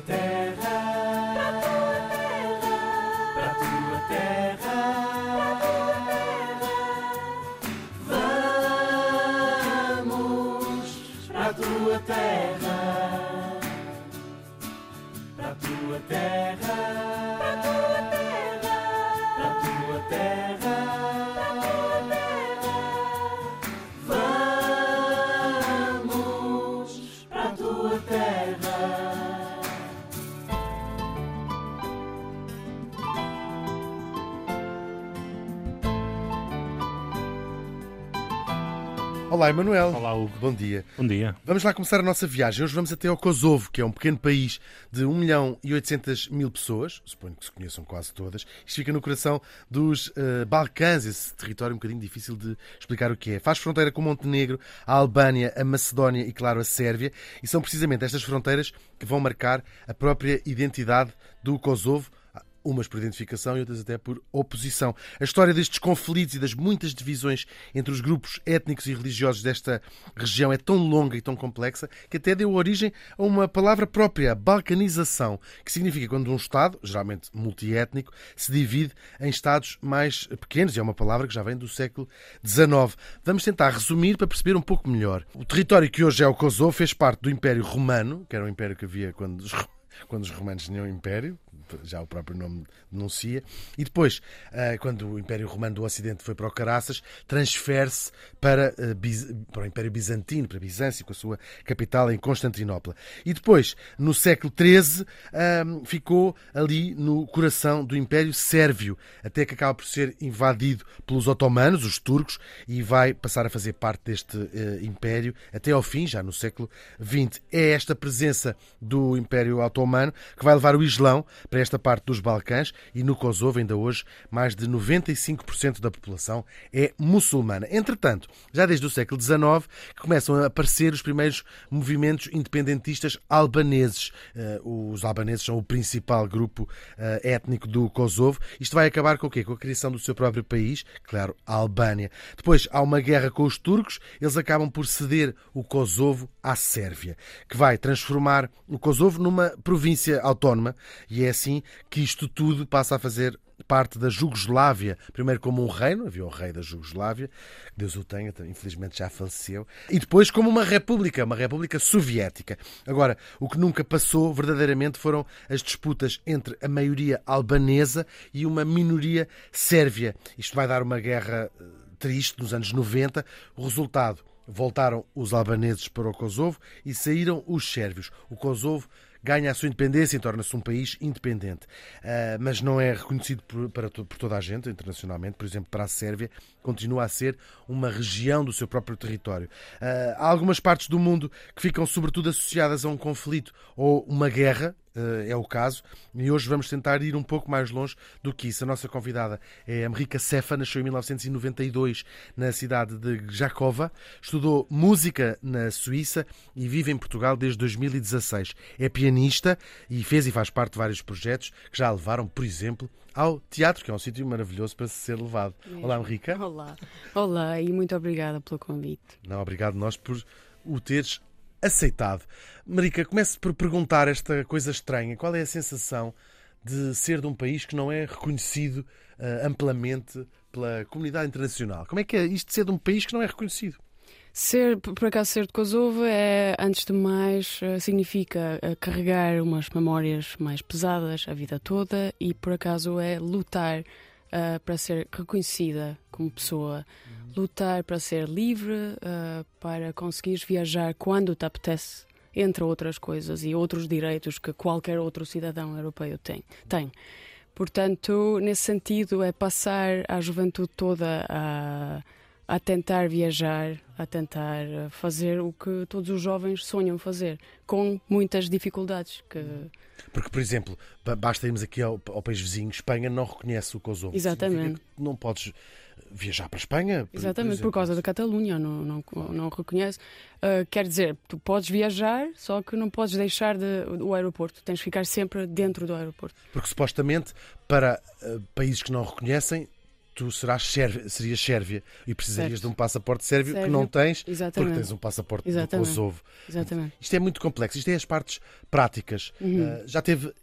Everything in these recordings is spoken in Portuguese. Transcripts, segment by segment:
tua Olá, Emanuel. Olá, Hugo. Bom dia. Bom dia. Vamos lá começar a nossa viagem. Hoje vamos até ao Kosovo, que é um pequeno país de 1 milhão e 800 mil pessoas. Suponho que se conheçam quase todas. Isto fica no coração dos eh, Balcãs, esse território um bocadinho difícil de explicar o que é. Faz fronteira com Montenegro, a Albânia, a Macedónia e, claro, a Sérvia. E são precisamente estas fronteiras que vão marcar a própria identidade do Kosovo umas por identificação e outras até por oposição. A história destes conflitos e das muitas divisões entre os grupos étnicos e religiosos desta região é tão longa e tão complexa que até deu origem a uma palavra própria, balcanização, que significa quando um Estado, geralmente multiétnico, se divide em Estados mais pequenos, e é uma palavra que já vem do século XIX. Vamos tentar resumir para perceber um pouco melhor. O território que hoje é o Kosovo fez parte do Império Romano, que era um império que havia quando os quando os romanos tinham império, já o próprio nome denuncia, e depois, eh, quando o Império Romano do Ocidente foi para o Caraças, transfere-se para, eh, para o Império Bizantino, para Bizâncio, com a sua capital em Constantinopla. E depois, no século XIII, ahm, ficou ali no coração do Império Sérvio, até que acaba por ser invadido pelos otomanos, os turcos, e vai passar a fazer parte deste eh, império até ao fim, já no século XX. É esta presença do Império Otomano que vai levar o Islão para esta parte dos Balcãs e no Kosovo, ainda hoje, mais de 95% da população é muçulmana. Entretanto, já desde o século XIX, que começam a aparecer os primeiros movimentos independentistas albaneses. Eh, Os albaneses são o principal grupo eh, étnico do Kosovo. Isto vai acabar com o quê? Com a criação do seu próprio país, claro, a Albânia. Depois há uma guerra com os turcos, eles acabam por ceder o Kosovo à Sérvia, que vai transformar o Kosovo numa província autónoma e é assim que isto tudo passa a fazer parte da Jugoslávia, primeiro como um reino, havia o rei da Jugoslávia, Deus o tenha, infelizmente já faleceu, e depois como uma república, uma república soviética. Agora, o que nunca passou verdadeiramente foram as disputas entre a maioria albanesa e uma minoria sérvia. Isto vai dar uma guerra eh, triste nos anos 90. O resultado, voltaram os albaneses para o Kosovo e saíram os sérvios. O Kosovo ganha a sua independência e torna-se um país independente. Ah, mas não é reconhecido por, para por toda a gente internacionalmente. Por exemplo, para a Sérvia, continua a ser uma região do seu próprio território. Ah, há algumas partes do mundo que ficam sobretudo associadas a um conflito ou uma guerra, é o caso, e hoje vamos tentar ir um pouco mais longe do que isso. A nossa convidada é Amrika Cefa, nasceu em 1992 na cidade de Jacova, estudou música na Suíça e vive em Portugal desde 2016. É pianista e fez e faz parte de vários projetos que já a levaram, por exemplo, ao teatro, que é um sítio maravilhoso para se ser levado. Olá, Amrika. Olá. Olá e muito obrigada pelo convite. Não, obrigado nós por o teres aceitado. Marica, comece por perguntar esta coisa estranha. Qual é a sensação de ser de um país que não é reconhecido ah, amplamente pela comunidade internacional? Como é que é isto de ser de um país que não é reconhecido? Ser, por por acaso, ser de Kosovo é, antes de mais, eh, significa eh, carregar umas memórias mais pesadas a vida toda e, por acaso, é lutar eh, para ser reconhecida como pessoa, lutar para ser livre, eh, para conseguires viajar quando te apetece, entre outras coisas e outros direitos que qualquer outro cidadão europeu tem. tem. Portanto, nesse sentido, é passar a juventude toda a, a tentar viajar, a tentar eh, fazer o que todos os jovens sonham fazer, com muitas dificuldades. Que... Porque, por exemplo, ba- basta irmos aqui ao, ao país vizinho, Espanha não reconhece o Kosovo. Exatamente. Não podes viajar para a Espanha. por- Exatamente, por, exemplo. causa da Catalunha, não, não, não reconhece. Ah, quer dizer, tu podes viajar, só que não podes deixar de, o aeroporto, tens de ficar sempre dentro do aeroporto. Porque supostamente para eh, países que não reconhecem tu serás sérvia, serias sérvia e precisarias Certo. de um passaporte sérvio, que Sérvio. não tens porque Exatamente. tens um passaporte do Exatamente. Kosovo. Exatamente. Isto é muito complexo, isto é as partes práticas. Uhum. Uh, já teve uh,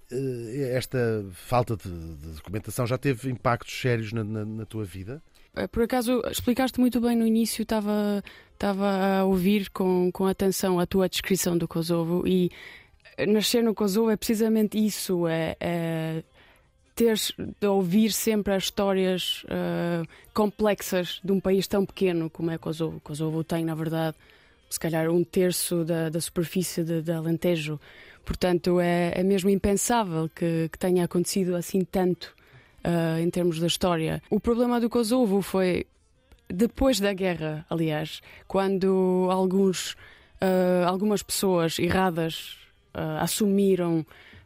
esta falta de, de documentação, já teve impactos sérios na, na- na tua vida? Eh, Por acaso, explicaste muito bem no início, estava estava a ouvir com, com atenção a tua descrição do Kosovo e nascer no Kosovo é precisamente isso, é, é teres de ouvir sempre as histórias eh, complexas de um país tão pequeno como é Kosovo. Kosovo tem, na verdade, se calhar um terço da, da superfície de, de Alentejo. Portanto, é, é mesmo impensável que, que tenha acontecido assim tanto ah, em termos da história. O problema do Kosovo foi depois da guerra, aliás, quando alguns, ah, algumas pessoas erradas assumiram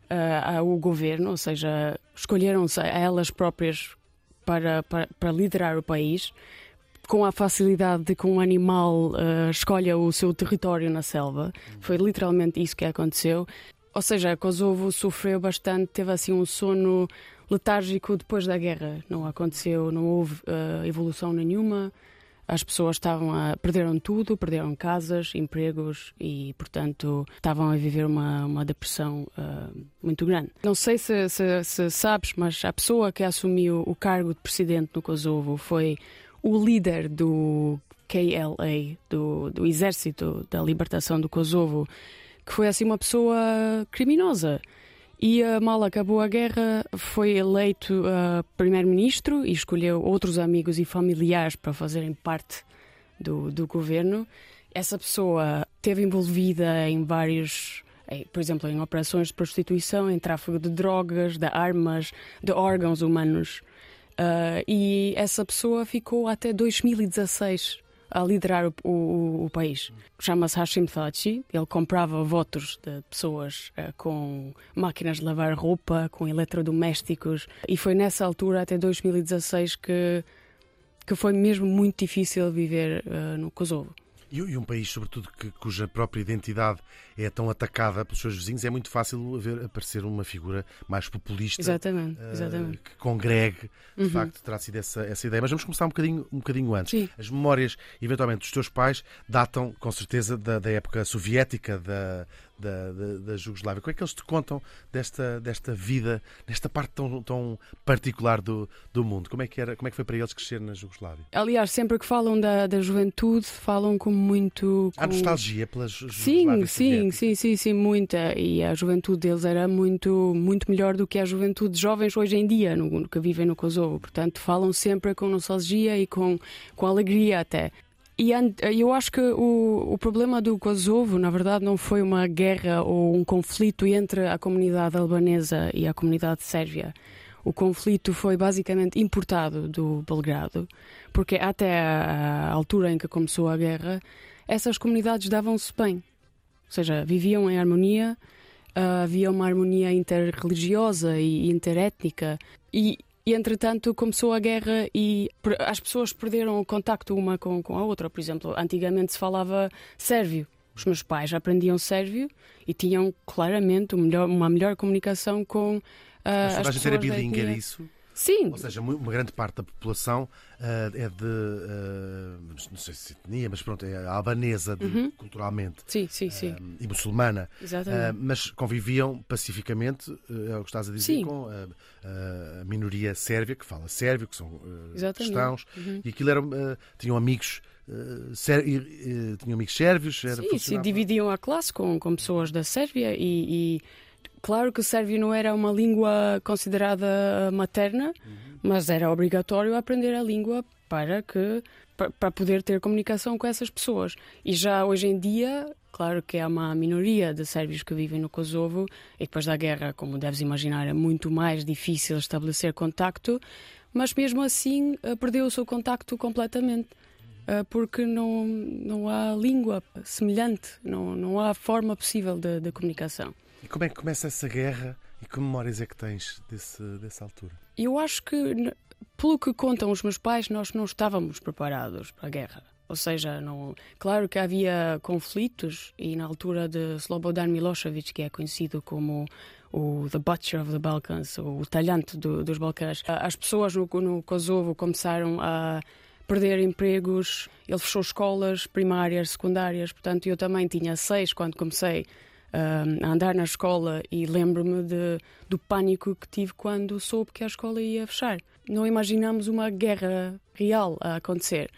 ah, o governo, ou seja, escolheram-se a elas próprias para, para, para liderar o país. Com a facilidade de que um animal ah, escolha o seu território na selva. Foi literalmente isso que aconteceu. Ou seja, Kosovo sofreu bastante, teve assim um sono letárgico depois da guerra. Não aconteceu, não houve eh, evolução nenhuma. As pessoas estavam a perderam tudo, perderam casas, empregos e, portanto, estavam a viver uma, uma depressão eh, muito grande. Não sei se, se- se sabes, mas a pessoa que assumiu o cargo de presidente no Kosovo foi o líder do KLA, do, do Exército da Libertação do Kosovo, que foi assim uma pessoa criminosa. E uh, mal acabou a guerra, foi eleito uh, primeiro-ministro e escolheu outros amigos e familiares para fazerem parte do, do governo. Essa pessoa esteve envolvida em vários, por exemplo, em operações de prostituição, em tráfico de drogas, de armas, de órgãos humanos. Uh, e essa pessoa ficou até 2016 a liderar o, o- o país. Chama-se Hashim Thaci. Ele comprava votos de pessoas eh, com máquinas de lavar roupa, com eletrodomésticos. E foi nessa altura, até 2016, que, que foi mesmo muito difícil viver eh, no Kosovo. E, e um país, sobretudo, que, cuja própria identidade é tão atacada pelos seus vizinhos, é muito fácil ver, aparecer uma figura mais populista. Exatamente, eh, exatamente. que congregue, de Uhum. facto, terá sido essa, essa ideia. Mas vamos começar um bocadinho, um bocadinho antes. Sim. As memórias, eventualmente, dos teus pais datam, com certeza, da, da época soviética, da, da, da, da Jugoslávia. Como é que eles te contam desta, desta vida, desta parte tão, tão particular do, do mundo? Como é, que era, como é que foi para eles crescer na Jugoslávia? Aliás, sempre que falam da, da juventude, falam com muito. Há com- nostalgia pela Ju- Sim, Jugoslávia sim, soviética? sim, sim, sim, muita. E a juventude deles era muito, muito melhor do que a juventude de jovens hoje em dia, no que vivem no Kosovo. Portanto, falam sempre com nostalgia e com, com alegria até. E eu acho que o, o problema do Kosovo, na verdade, não foi uma guerra ou um conflito entre a comunidade albanesa e a comunidade sérvia. O conflito foi basicamente importado do Belgrado, porque até a, a altura em que começou a guerra, essas comunidades davam-se bem. Ou seja, viviam em harmonia, ah, havia uma harmonia interreligiosa e interétnica. E, e, entretanto, começou a guerra e as pessoas perderam o contacto uma com, com a outra. Por exemplo, antigamente se falava sérvio. Os meus pais aprendiam sérvio e tinham claramente um melhor- uma melhor comunicação com Mas toda as a gente era pessoas bilingue, era isso? Sim, Ou seja, uma grande parte da população ah, é de, ah, não sei se etnia, mas pronto, é albanesa de- Uhum. culturalmente sim, sim, sim. ah, e muçulmana, Exatamente. mas conviviam pacificamente, é o que estás a dizer, Sim. com a, a minoria sérvia, que fala sérvio, que são cristãos, Uhum. e aquilo eram, tinham amigos. sér- e, eh, tinham amigos sérvios, era, Sim, se dividiam a classe com, com pessoas da Sérvia e claro que o sérvio não era uma língua considerada materna, mas era obrigatório aprender a língua para que pa- para poder ter comunicação com essas pessoas. E já hoje em dia, claro que há uma minoria de sérvios que vivem no Kosovo e depois da guerra, como deves imaginar, é muito mais difícil estabelecer contacto, mas mesmo assim eh, perdeu o seu contacto completamente. Uh, porque não, não há língua semelhante, não, não há forma possível de, de comunicação. E como é que começa essa guerra e que memórias é que tens desse, dessa altura? Eu acho que, pelo que contam os meus pais, nós não estávamos preparados para a guerra. Ou seja, não... claro que havia conflitos e na altura de Slobodan Milosevic, que é conhecido como o The Butcher of the Balkans, o talhante do, dos Balcãs, as pessoas no, no Kosovo começaram a perder empregos, ele fechou escolas primárias, secundárias, portanto eu também tinha seis quando comecei a andar na escola e lembro-me do pânico que tive quando soube que a escola ia fechar. Não imaginamos uma guerra real a acontecer.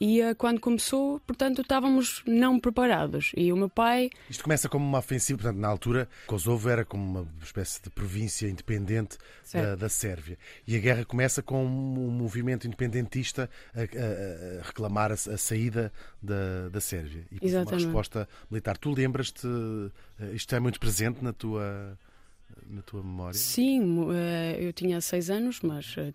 E uh, quando começou, portanto, estávamos não preparados. E o meu pai. Isto começa como uma ofensiva, portanto, na altura, Kosovo era como uma espécie de província independente da, da, Sérvia. E a guerra começa com um movimento independentista a, a, a reclamar a, a, saída da, da Sérvia. E Exatamente. uma resposta militar. Tu lembras-te. Eh, isto é muito presente na tua na tua memória? Sim, eh, eu tinha seis anos, mas eh,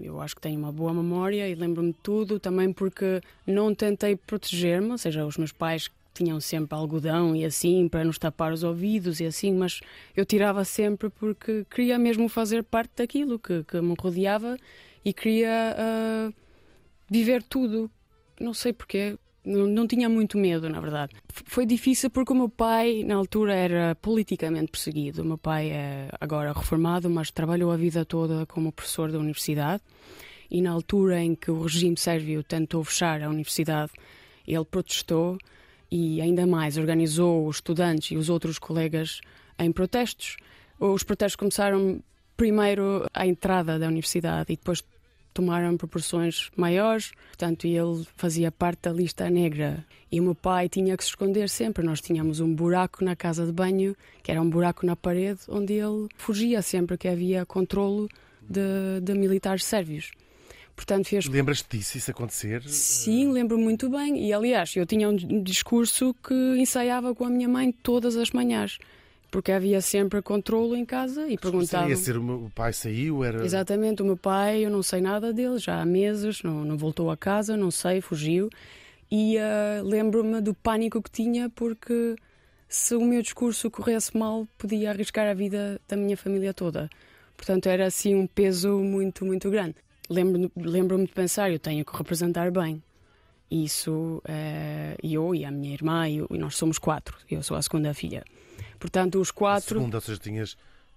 eu acho que tenho uma boa memória e lembro-me de tudo, também porque não tentei proteger-me, ou seja, os meus pais tinham sempre algodão e assim para nos tapar os ouvidos e assim, mas eu tirava sempre porque queria mesmo fazer parte daquilo que, que me rodeava e queria uh, viver tudo. Não sei porquê, não, não tinha muito medo, na verdade. Foi difícil porque o meu pai, na altura, era politicamente perseguido. O meu pai é agora reformado, mas trabalhou a vida toda como professor da universidade. E na altura em que o regime sérvio tentou fechar a universidade, ele protestou e, ainda mais, organizou os estudantes e os outros colegas em protestos. Os protestos começaram primeiro à entrada da universidade e depois tomaram proporções maiores, portanto ele fazia parte da lista negra. E o meu pai tinha que se esconder sempre. Nós tínhamos um buraco na casa de banho, que era um buraco na parede, onde ele fugia sempre que havia controlo de, de militares sérvios. Portanto, fez... Lembras-te disso, isso acontecer? Sim, lembro muito bem. E aliás, eu tinha um discurso que ensaiava com a minha mãe todas as manhãs porque havia sempre controlo em casa e perguntava. Ia ser o meu pai saiu? Era... Exatamente, o meu pai, eu não sei nada dele, já há meses, não, não voltou a casa, não sei, fugiu. E uh, lembro-me do pânico que tinha, porque se o meu discurso corresse mal, podia arriscar a vida da minha família toda. Portanto, era assim um peso muito, muito grande. Lembro-me lembro de pensar, eu tenho que representar bem. Isso, uh, eu e a minha irmã, e nós somos quatro, eu sou a segunda filha. Portanto, os quatro. Segunda, ou seja, tinhas.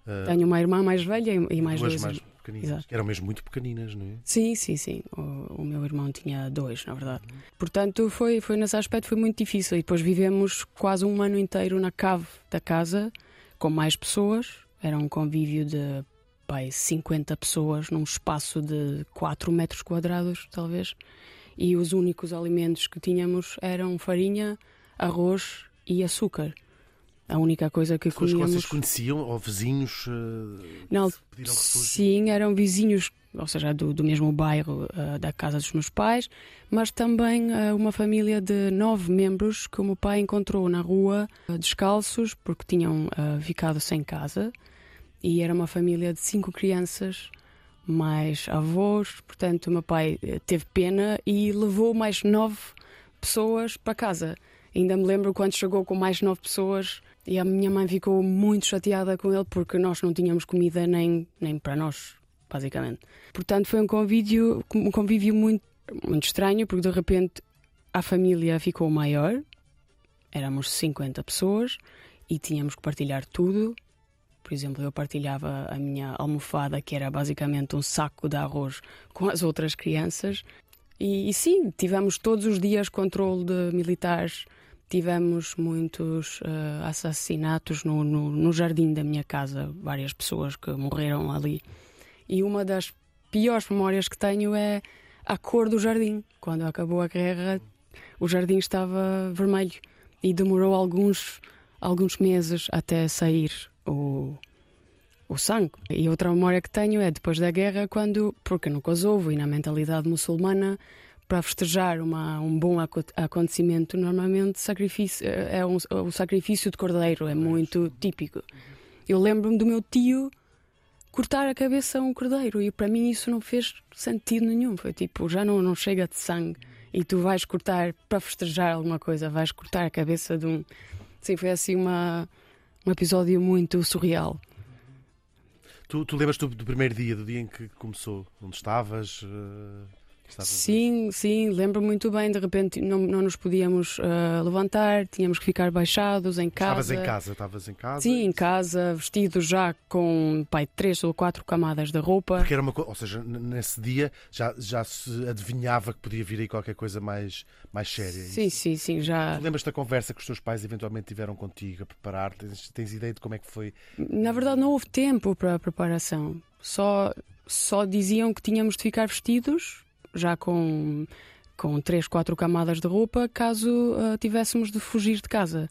Uh, tenho uma irmã mais velha e mais duas mais pequeninas. Exato. Eram mesmo muito pequeninas, não é? Sim, sim, sim. O, o meu irmão tinha dois, na verdade. Uhum. Portanto, foi, foi nesse aspecto foi muito difícil. E depois vivemos quase um ano inteiro na cave da casa, com mais pessoas. Era um convívio de pai, 50 pessoas num espaço de 4 metros quadrados, talvez. E os únicos alimentos que tínhamos eram farinha, arroz e açúcar. A única coisa que Pessoas comíamos... que vocês conheciam ou vizinhos uh, Não, pediram refúgio? Sim, eram vizinhos, ou seja, do, do mesmo bairro uh, da casa dos meus pais, mas também uh, uma família de nove membros que o meu pai encontrou na rua descalços porque tinham ficado sem casa e era uma família de cinco crianças mais avós, portanto o meu pai teve pena e levou mais nove pessoas para casa. Ainda me lembro quando chegou com mais nove pessoas e a minha mãe ficou muito chateada com ele porque nós não tínhamos comida nem, nem para nós, basicamente. Portanto, foi um convívio, um convívio muito, muito estranho porque de repente a família ficou maior, éramos 50 pessoas e tínhamos que partilhar tudo. Por exemplo, eu partilhava a minha almofada, que era basicamente um saco de arroz, com as outras crianças. E, e sim, tivemos todos os dias controle de militares Tivemos muitos uh, assassinatos no, no, no, jardim da minha casa, várias pessoas que morreram ali. E uma das piores memórias que tenho é a cor do jardim. Quando acabou a guerra, o jardim estava vermelho e demorou alguns, alguns meses até sair o, o sangue. E outra memória que tenho é depois da guerra, quando, porque no Kosovo e na mentalidade muçulmana, para festejar uma, um bom acontecimento, normalmente sacrifício, é um, o sacrifício de cordeiro, é muito típico. Eu lembro-me do meu tio cortar a cabeça a um cordeiro e para mim isso não fez sentido nenhum. Foi tipo, já não, não chega de sangue e tu vais cortar para festejar alguma coisa, vais cortar a cabeça de um. Sim, foi assim uma, um episódio muito surreal. Tu, tu lembras-te do, do, primeiro dia, do dia em que começou? Onde estavas? Uh Sim, sim, lembro muito bem. De repente não, não nos podíamos ah, levantar, tínhamos que ficar baixados em casa. Estavas em casa, estavas em casa. Sim, em casa, vestidos já com pai, três ou quatro camadas de roupa. Porque era uma coisa, ou seja, nesse dia já, já se adivinhava que podia vir aí qualquer coisa mais, mais séria. é Sim, sim, sim, já. Tu lembras da conversa que os teus pais eventualmente tiveram contigo a preparar? Tens, tens ideia de como é que foi? Na verdade, não houve tempo para a preparação. Só, só diziam que tínhamos de ficar vestidos, já com, com três, quatro camadas de roupa, caso ah, tivéssemos de fugir de casa.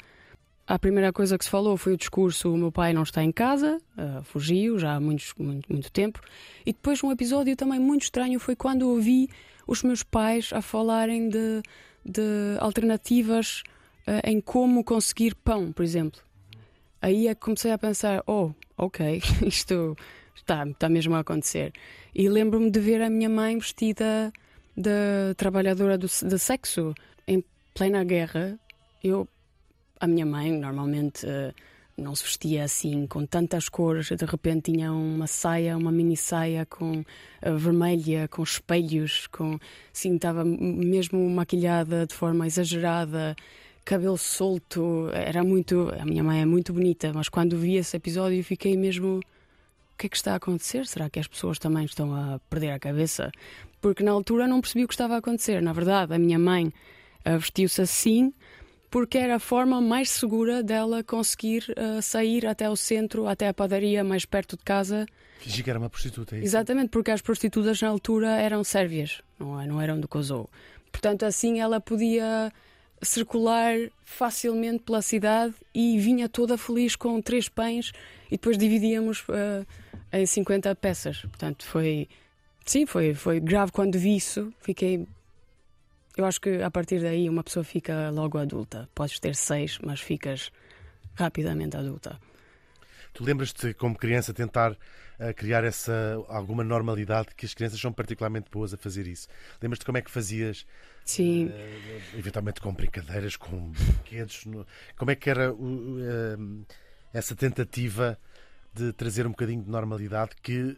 A primeira coisa que se falou foi o discurso: o meu pai não está em casa, ah, fugiu já há muitos, muito, muito tempo. E depois, um episódio também muito estranho foi quando ouvi os meus pais a falarem de, de alternativas ah, em como conseguir pão, por exemplo. Aí é que comecei a pensar: oh, ok, isto está, está mesmo a acontecer. E lembro-me de ver a minha mãe vestida de trabalhadora do, de sexo em plena guerra. Eu, a minha mãe, normalmente eh, não se vestia assim, com tantas cores. De repente tinha uma saia, uma mini saia com eh, vermelha, com espelhos, com sim, estava mesmo maquilhada de forma exagerada cabelo solto, era muito. A minha mãe é muito bonita, mas quando vi esse episódio fiquei mesmo. O que é que está a acontecer? Será que as pessoas também estão a perder a cabeça? Porque na altura não percebi o que estava a acontecer. Na verdade, a minha mãe ah, vestiu-se assim porque era a forma mais segura dela conseguir ah, sair até o centro, até a padaria mais perto de casa. Fingi que era uma prostituta, é isso? Exatamente, porque as prostitutas na altura eram sérvias, não, é? não eram do Kosovo. Portanto, assim ela podia circular facilmente pela cidade e vinha toda feliz com três pães e depois dividíamos eh, em 50 peças. Portanto, foi. Sim, foi, foi grave quando vi isso. Fiquei. Eu acho que a partir daí uma pessoa fica logo adulta. Podes ter seis, mas ficas rapidamente adulta. Tu lembras-te, como criança, tentar eh, criar essa alguma normalidade que as crianças são particularmente boas a fazer isso? Lembras-te como é que fazias, Sim. eh, eventualmente com brincadeiras, com brinquedos? no- Como é que era eh, essa tentativa de trazer um bocadinho de normalidade que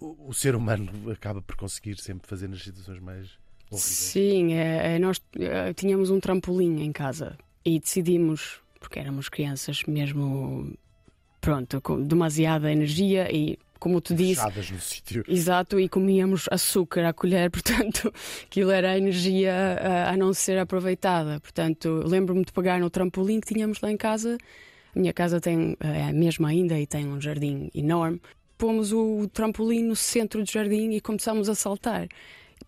o, o ser humano acaba por conseguir sempre fazer nas situações mais horríveis? Sim, é, é, nós eh, tínhamos um trampolim em casa e decidimos, porque éramos crianças mesmo, pronto, com demasiada energia e, como tu disse, Fechadas no sítio. Exato, e comíamos açúcar à colher, portanto, aquilo era a energia ah, a não ser aproveitada. Portanto, lembro-me de pegar no trampolim que tínhamos lá em casa. A minha casa tem, ah, é a mesma ainda e tem um jardim enorme. Pomos o trampolim no centro do jardim e começámos a saltar.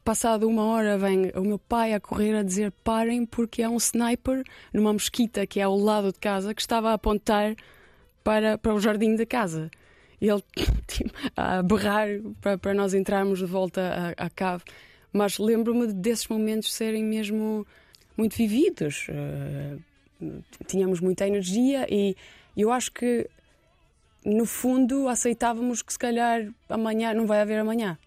Passado uma hora vem o meu pai a correr a dizer parem porque há um sniper numa mesquita que é ao lado de casa que estava a apontar para, para o jardim da casa. E ele tipo, a berrar para, para nós entrarmos de volta à, à cave. Mas lembro-me desses momentos serem mesmo muito vividos. Eh, tínhamos muita energia e eu acho que, no fundo, aceitávamos que se calhar amanhã não vai haver amanhã.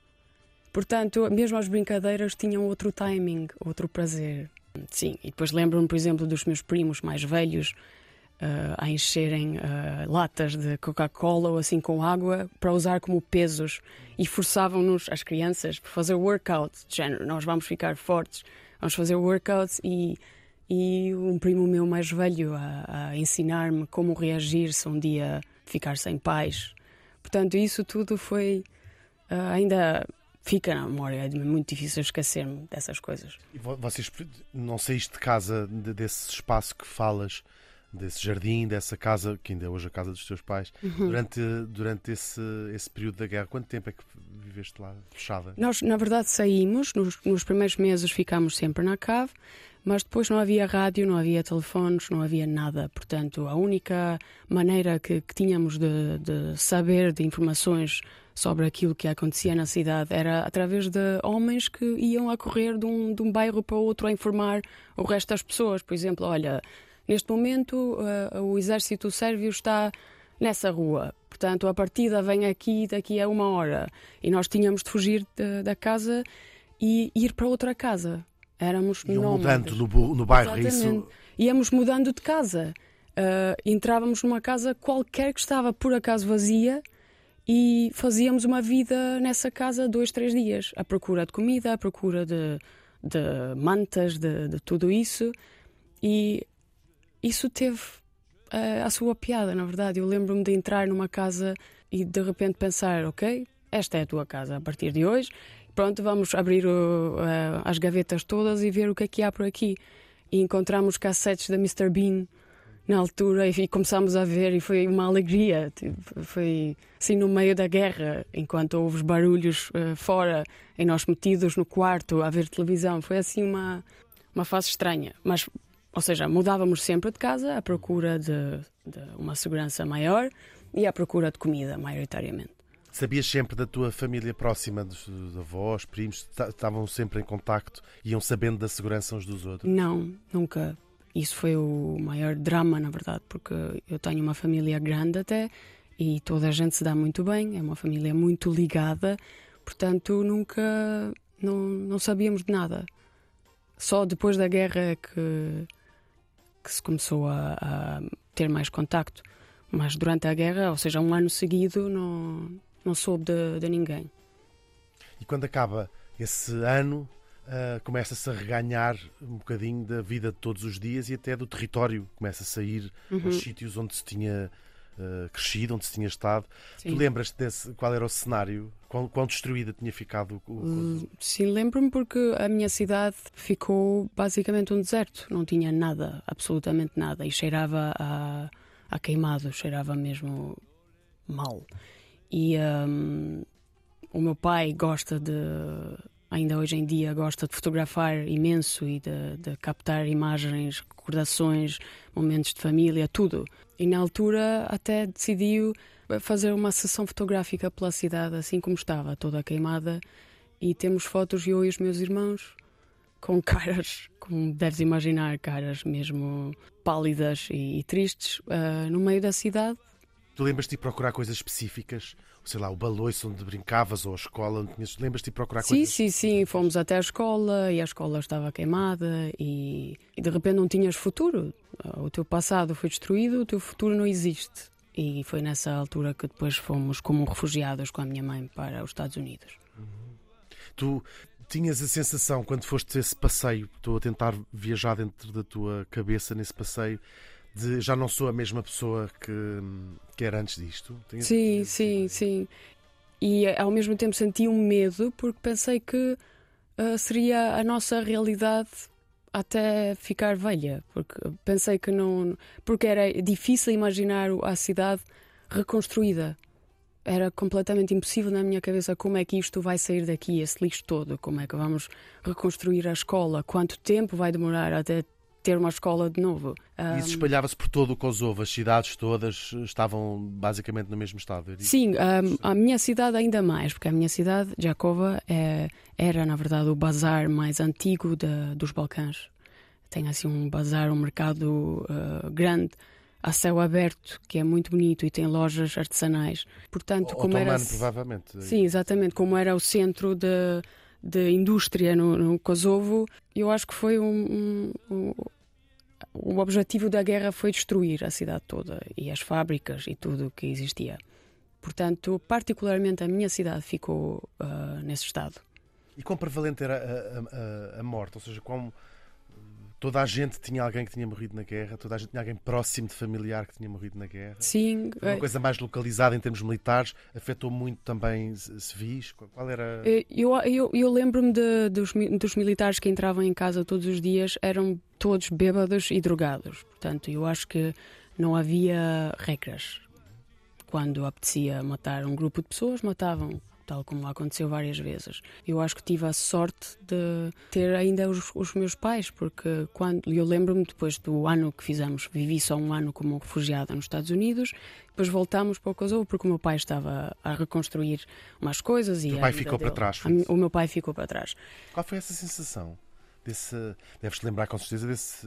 Portanto, mesmo as brincadeiras tinham outro timing, outro prazer. Sim, e depois lembro-me, por exemplo, dos meus primos mais velhos eh, a encherem eh, latas de Coca-Cola ou assim com água para usar como pesos e forçavam-nos, as crianças, para fazer workout, de género, nós vamos ficar fortes, vamos fazer workout e, e um primo meu mais velho a, a ensinar-me como reagir se um dia ficar sem pais. Portanto, isso tudo foi eh, ainda fica na memória, é muito difícil esquecer-me dessas coisas. E vo- vocês não saíste de casa de- desse espaço que falas, desse jardim, dessa casa, que ainda é hoje a casa dos teus pais, Uhum. durante, durante esse, esse período da guerra. Quanto tempo é que viveste lá fechada? Nós, na verdade, saímos, nos, nos primeiros meses ficámos sempre na cave, mas depois não havia rádio, não havia telefones, não havia nada. Portanto, a única maneira que, que tínhamos de, de saber de informações sobre aquilo que acontecia na cidade era através de homens que iam a correr de um, de um bairro para outro a informar o resto das pessoas. Por exemplo, olha, neste momento eh, o exército sérvio está nessa rua. Portanto, a partida vem aqui daqui a uma hora. E nós tínhamos de fugir de- da casa e ir para outra casa. Éramos Iam nómadas. mudando no, no bairro, é Exatamente. isso? Íamos mudando de casa. Ah, entrávamos numa casa qualquer que estava por acaso vazia e fazíamos uma vida nessa casa dois, três dias, à procura de comida, à procura de, de mantas, de, de tudo isso. E isso teve uh, a sua piada, na verdade. Eu lembro-me de entrar numa casa e de repente pensar: ok, esta é a tua casa a partir de hoje. Pronto, vamos abrir o, uh, as gavetas todas e ver o que é que há por aqui. E encontramos cassetes da Mr. Bean na altura e começámos a ver e foi uma alegria. Tipo, foi assim no meio da guerra, enquanto houve os barulhos uh, fora e nós metidos no quarto a ver televisão. Foi assim uma, uma fase estranha. Mas, ou seja, mudávamos sempre de casa à procura de, de uma segurança maior e à procura de comida, maioritariamente. Sabias sempre da tua família próxima, dos avós, primos, estavam sempre em contacto, iam sabendo da segurança uns dos outros? Não, nunca. Isso foi o maior drama, na verdade, porque eu tenho uma família grande até e toda a gente se dá muito bem, é uma família muito ligada, portanto nunca não, não sabíamos de nada. Só depois da guerra é que, que se começou a, a ter mais contacto. Mas durante a guerra, ou seja, um ano seguido, não, não soube de, de ninguém. E quando acaba esse ano, uh, começa-se a reganhar um bocadinho da vida de todos os dias e até do território. Começa a sair uhum. aos sítios onde se tinha uh, crescido, onde se tinha estado. Sim. Tu lembras-te desse, qual era o cenário? Quão, quão destruída tinha ficado o. Uh, sim, lembro-me porque a minha cidade ficou basicamente um deserto. Não tinha nada, absolutamente nada. E cheirava a, a queimado, cheirava mesmo mal. E um, o meu pai gosta de ainda hoje em dia gosta de fotografar imenso e de, de, captar imagens, recordações, momentos de família, tudo. E na altura até decidiu fazer uma sessão fotográfica pela cidade, assim como estava, toda queimada. E temos fotos, eu e os meus irmãos, com caras, como deves imaginar, caras mesmo pálidas e, e tristes, uh, no meio da cidade. Tu lembras-te de procurar coisas específicas sei lá, o baloiço onde brincavas ou a escola onde tinhas. Lembras-te de procurar sim, coisas? Sim, sim, sim. Fomos até a escola e a escola estava queimada e, e de repente não tinhas futuro. O teu passado foi destruído, o teu futuro não existe. E foi nessa altura que depois fomos como refugiados com a minha mãe para os Estados Unidos. Uhum. Tu tinhas a sensação, quando foste esse passeio, estou a tentar viajar dentro da tua cabeça nesse passeio, de já não sou a mesma pessoa que, que era antes disto? Tenho sim, sim, sim. E ao mesmo tempo senti um medo porque pensei que uh, seria a nossa realidade até ficar velha, porque pensei que não, porque era difícil imaginar a cidade reconstruída. Era completamente impossível na minha cabeça como é que isto vai sair daqui, esse lixo todo, como é que vamos reconstruir a escola, quanto tempo vai demorar até ter uma escola de novo. E isso espalhava-se por todo o Kosovo, as cidades todas estavam basicamente no mesmo estado? É Sim, um, a minha cidade ainda mais, porque a minha cidade, Jakova, é, era na verdade o bazar mais antigo de, dos Balcãs. Tem assim um bazar, um mercado uh, grande a céu aberto, que é muito bonito e tem lojas artesanais. Portanto, o, como otomano, era provavelmente. Sim, exatamente, como era o centro de de indústria no, no Kosovo, eu acho que foi um, um, um, o objetivo da guerra foi destruir a cidade toda e as fábricas e tudo o que existia. Portanto, particularmente a minha cidade ficou uh, nesse estado. E quão prevalente era a, a, a morte? Ou seja, como Toda a gente tinha alguém que tinha morrido na guerra, toda a gente tinha alguém próximo de familiar que tinha morrido na guerra. Sim. Foi uma é. coisa mais localizada em termos militares, afetou muito também civis. Qual era. Eh, eu, eu, eu lembro-me dos, dos militares que entravam em casa todos os dias, eram todos bêbados e drogados. Portanto, eu acho que não havia regras. Quando apetecia matar um grupo de pessoas, matavam tal como aconteceu várias vezes. Eu acho que tive a sorte de ter ainda os, os meus pais, porque quando eu lembro-me depois do ano que fizemos, vivi só um ano como refugiada nos Estados Unidos, depois voltámos para o Kosovo porque o meu pai estava a reconstruir umas coisas e o pai ficou dele, para trás. o meu pai ficou para trás. Qual foi essa sensação? Desse, deves te lembrar com certeza desse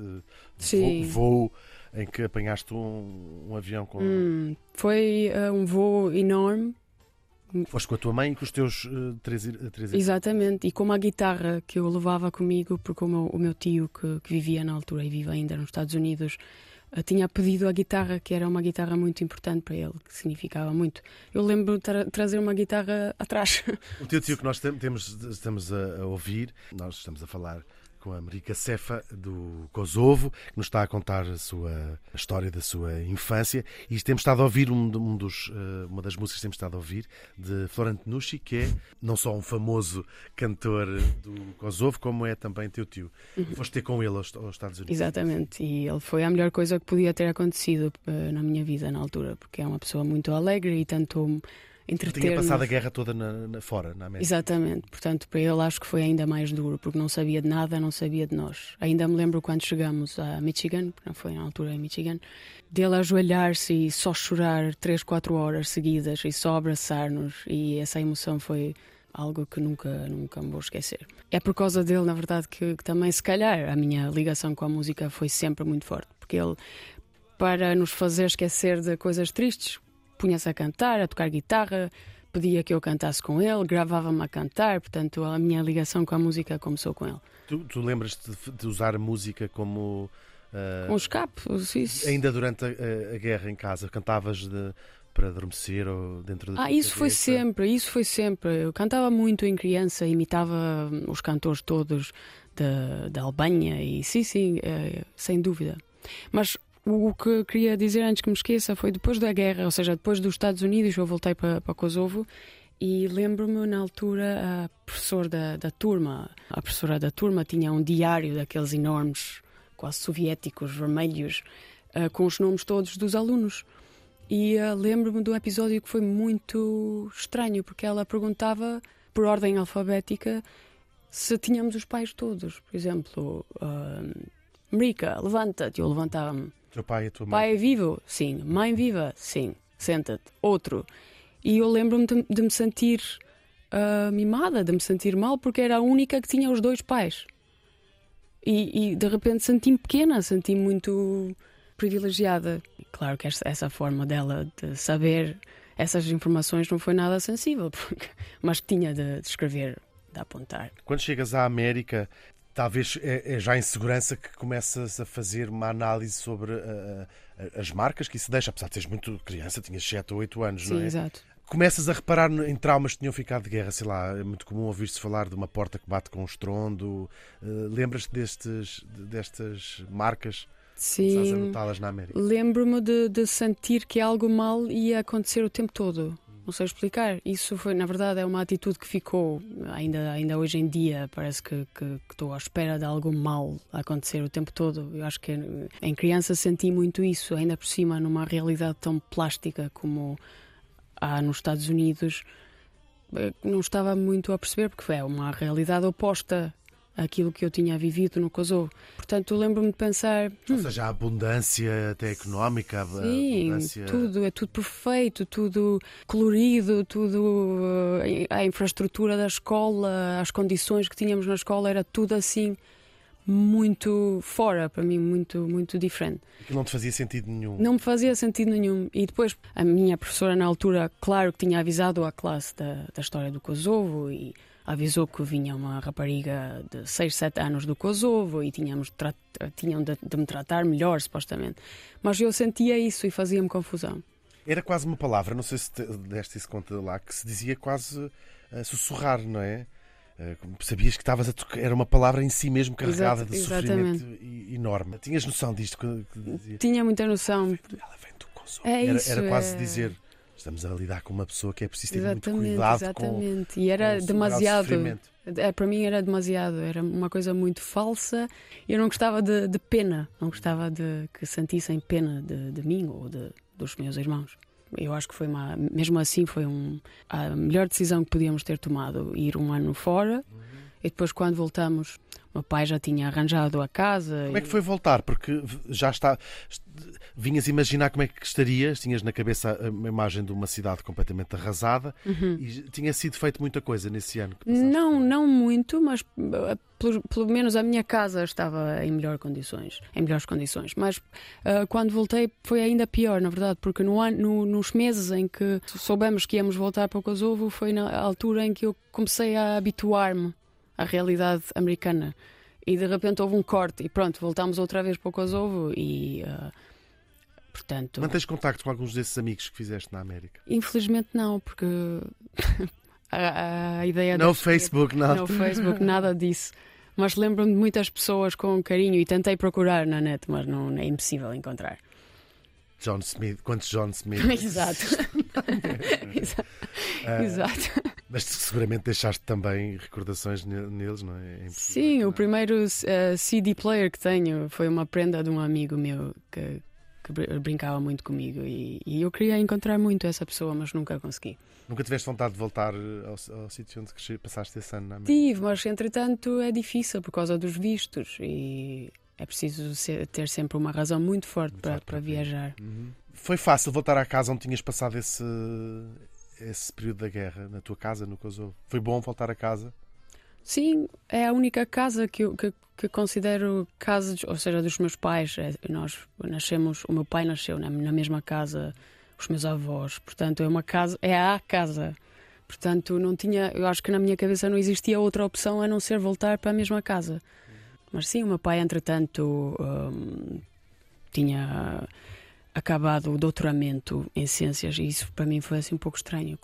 voo, voo, em que apanhaste um, um avião com. Hum, foi uh, um voo enorme Foste com a tua mãe e com os teus uh, três, três Exatamente, e com uma guitarra que eu levava comigo, porque o meu, o meu tio, que, que, vivia na altura e vive ainda nos Estados Unidos, uh, tinha pedido a guitarra, que era uma guitarra muito importante para ele, que significava muito. Eu lembro de tra trazer uma guitarra atrás. O teu tio que nós temos, estamos a, a ouvir, nós estamos a falar com a Marica Cefa do Kosovo, que nos está a contar a, sua, a história da sua infância. E temos estado a ouvir um, um dos, uh, uma das músicas que temos estado a ouvir, de Florent Nushi, que é não só um famoso cantor do Kosovo, como é também teu tio. Foste ter com ele aos, aos, Estados Unidos. Exatamente, e ele foi a melhor coisa que podia ter acontecido uh, na minha vida na altura, porque é uma pessoa muito alegre e tanto entreter. Tinha passado a guerra toda na, na, fora, na América. Exatamente, portanto, para ele acho que foi ainda mais duro, porque não sabia de nada, não sabia de nós. Ainda me lembro quando chegamos a Michigan, não foi na altura em Michigan, dele ajoelhar-se e só chorar 3, 4 horas seguidas e só abraçar-nos, e essa emoção foi algo que nunca, nunca me vou esquecer. É por causa dele, na verdade, que, que também, se calhar, a minha ligação com a música foi sempre muito forte, porque ele para nos fazer esquecer de coisas tristes, punha-se a cantar, a tocar guitarra, pedia que eu cantasse com ele, gravava-me a cantar, portanto a minha ligação com a música começou com ele. Tu, tu lembras-te de, de, usar a música como. Uh, um escape, isso. Ainda durante a, a, guerra em casa, cantavas de, para adormecer ou dentro Ah, isso foi sempre, isso foi sempre. Eu cantava muito em criança, imitava os cantores todos da, da Albânia e sim, sim, é, sem dúvida. Mas o que queria dizer antes que me esqueça foi depois da guerra, ou seja, depois dos Estados Unidos, eu voltei para, para Kosovo e lembro-me na altura a professora da, da turma, a professora da turma tinha um diário daqueles enormes, quase soviéticos, vermelhos, uh, com os nomes todos dos alunos. E uh, lembro-me do episódio que foi muito estranho, porque ela perguntava, por ordem alfabética, se tínhamos os pais todos. Por exemplo, uh, levanta-te. Eu levantava-me. Teu pai e tua mãe? Pai é vivo? Sim. Mãe viva? Sim. Senta-te. Outro. E eu lembro-me de, de, me sentir uh, mimada, de me sentir mal, porque era a única que tinha os dois pais. E, e de repente senti-me pequena, senti-me muito privilegiada. Claro que essa, essa forma dela de saber essas informações não foi nada sensível, porque, mas tinha de, de escrever, de apontar. Quando chegas à América, talvez é, é, já em segurança que começas a fazer uma análise sobre uh, as marcas que isso deixa, apesar de seres muito criança, tinhas 7 ou 8 anos, Sim, não é? Exato. Começas a reparar em traumas que tinham ficado de guerra, sei lá, é muito comum ouvir-se falar de uma porta que bate com um estrondo. Uh, Lembras-te destes, destas marcas? Sim. Lembro-me de, de sentir que algo mal ia acontecer o tempo todo não sei explicar. Isso foi, na verdade, é uma atitude que ficou ainda, ainda hoje em dia. Parece que, que, que estou à espera de algo mal acontecer o tempo todo. Eu acho que em criança senti muito isso, ainda por cima, numa realidade tão plástica como há nos Estados Unidos. Não estava muito a perceber, porque é uma realidade oposta aquilo que eu tinha vivido no Kosovo. Portanto, lembro-me de pensar. Hum, Ou seja, a abundância até económica, a sim, abundância... tudo, é tudo perfeito, tudo colorido, tudo. Eh, a infraestrutura da escola, as condições que tínhamos na escola, era tudo assim muito fora para mim, muito, muito diferente. Que não te fazia sentido nenhum. Não me fazia sentido nenhum. E depois a minha professora na altura, claro que tinha avisado a classe da, da história do Kosovo e avisou que vinha uma rapariga de 6, 7 anos do Kosovo e tínhamos tinham de, de, me tratar melhor, supostamente. Mas eu sentia isso e fazia-me confusão. Era quase uma palavra, não sei se deste isso conta lá, que se dizia quase a sussurrar, não é? Eh, sabias que estavas a tocar, era uma palavra em si mesmo carregada Exato, de exatamente. sofrimento enorme. Tinhas noção disto? Que, que Tinha muita noção. Ela vem do Kosovo. É era, era quase é... dizer Estamos a lidar com uma pessoa que é preciso ter exatamente, muito cuidado exatamente. Com, e era com demasiado. É, para mim era demasiado, era uma coisa muito falsa. Eu não gostava de, de pena, não gostava de que sentissem pena de, de mim ou de, dos meus irmãos. Eu acho que foi uma, mesmo assim, foi um, a melhor decisão que podíamos ter tomado ir um ano fora. Uhum. E depois, quando voltamos, meu pai já tinha arranjado a casa. Como é que foi voltar? Porque já está. Vinhas imaginar como é que estarias, tinhas na cabeça a imagem de uma cidade completamente arrasada uhum. e tinha sido feito muita coisa nesse ano. não, não muito, mas eh, pelo, pelo, menos a minha casa estava em melhor condições, em melhores condições. Mas uh, quando voltei foi ainda pior, na verdade, porque no ano, no, nos meses em que soubemos que íamos voltar para o Kosovo foi na altura em que eu comecei a habituar-me à realidade americana. E de repente houve um corte e pronto, voltámos outra vez para o Kosovo e uh, portanto. Mantens contacto com alguns desses amigos que fizeste na América? Infelizmente não, porque a, a ideia das- Facebook, nada. No Facebook, nada disso. Mas lembro-me de muitas pessoas com carinho e tentei procurar na net, mas não é impossível encontrar. John Smith, quantos John Smith? Exato. Exa- Ah, Exato. Mas seguramente deixaste também recordações ne- neles, não é? É Sim, o não. primeiro eh, CD player que tenho foi uma prenda de um amigo meu que, que br- brincava muito comigo e, e eu queria encontrar muito essa pessoa, mas nunca consegui. Nunca tiveste vontade de voltar eh, ao, ao sítio onde cresci- passaste esse ano na América? Tive, mas entretanto é difícil por causa dos vistos e é preciso ser- ter sempre uma razão muito forte Muito para, forte para para viajar. Uhum. Foi fácil voltar à casa onde tinhas passado esse, esse período da guerra, na tua casa, no Kosovo? Foi bom voltar a casa? Sim, é a única casa que que, que considero casa, ou seja, dos meus pais. É, nós nascemos, o meu pai nasceu na, na mesma casa, os meus avós. Portanto, é uma casa, é a casa. Portanto, não tinha, eu acho que na minha cabeça não existia outra opção a não ser voltar para a mesma casa. Mas sim, o meu pai, entretanto, hum, tinha acabado o doutoramento em ciências e isso para mim foi assim um pouco estranho.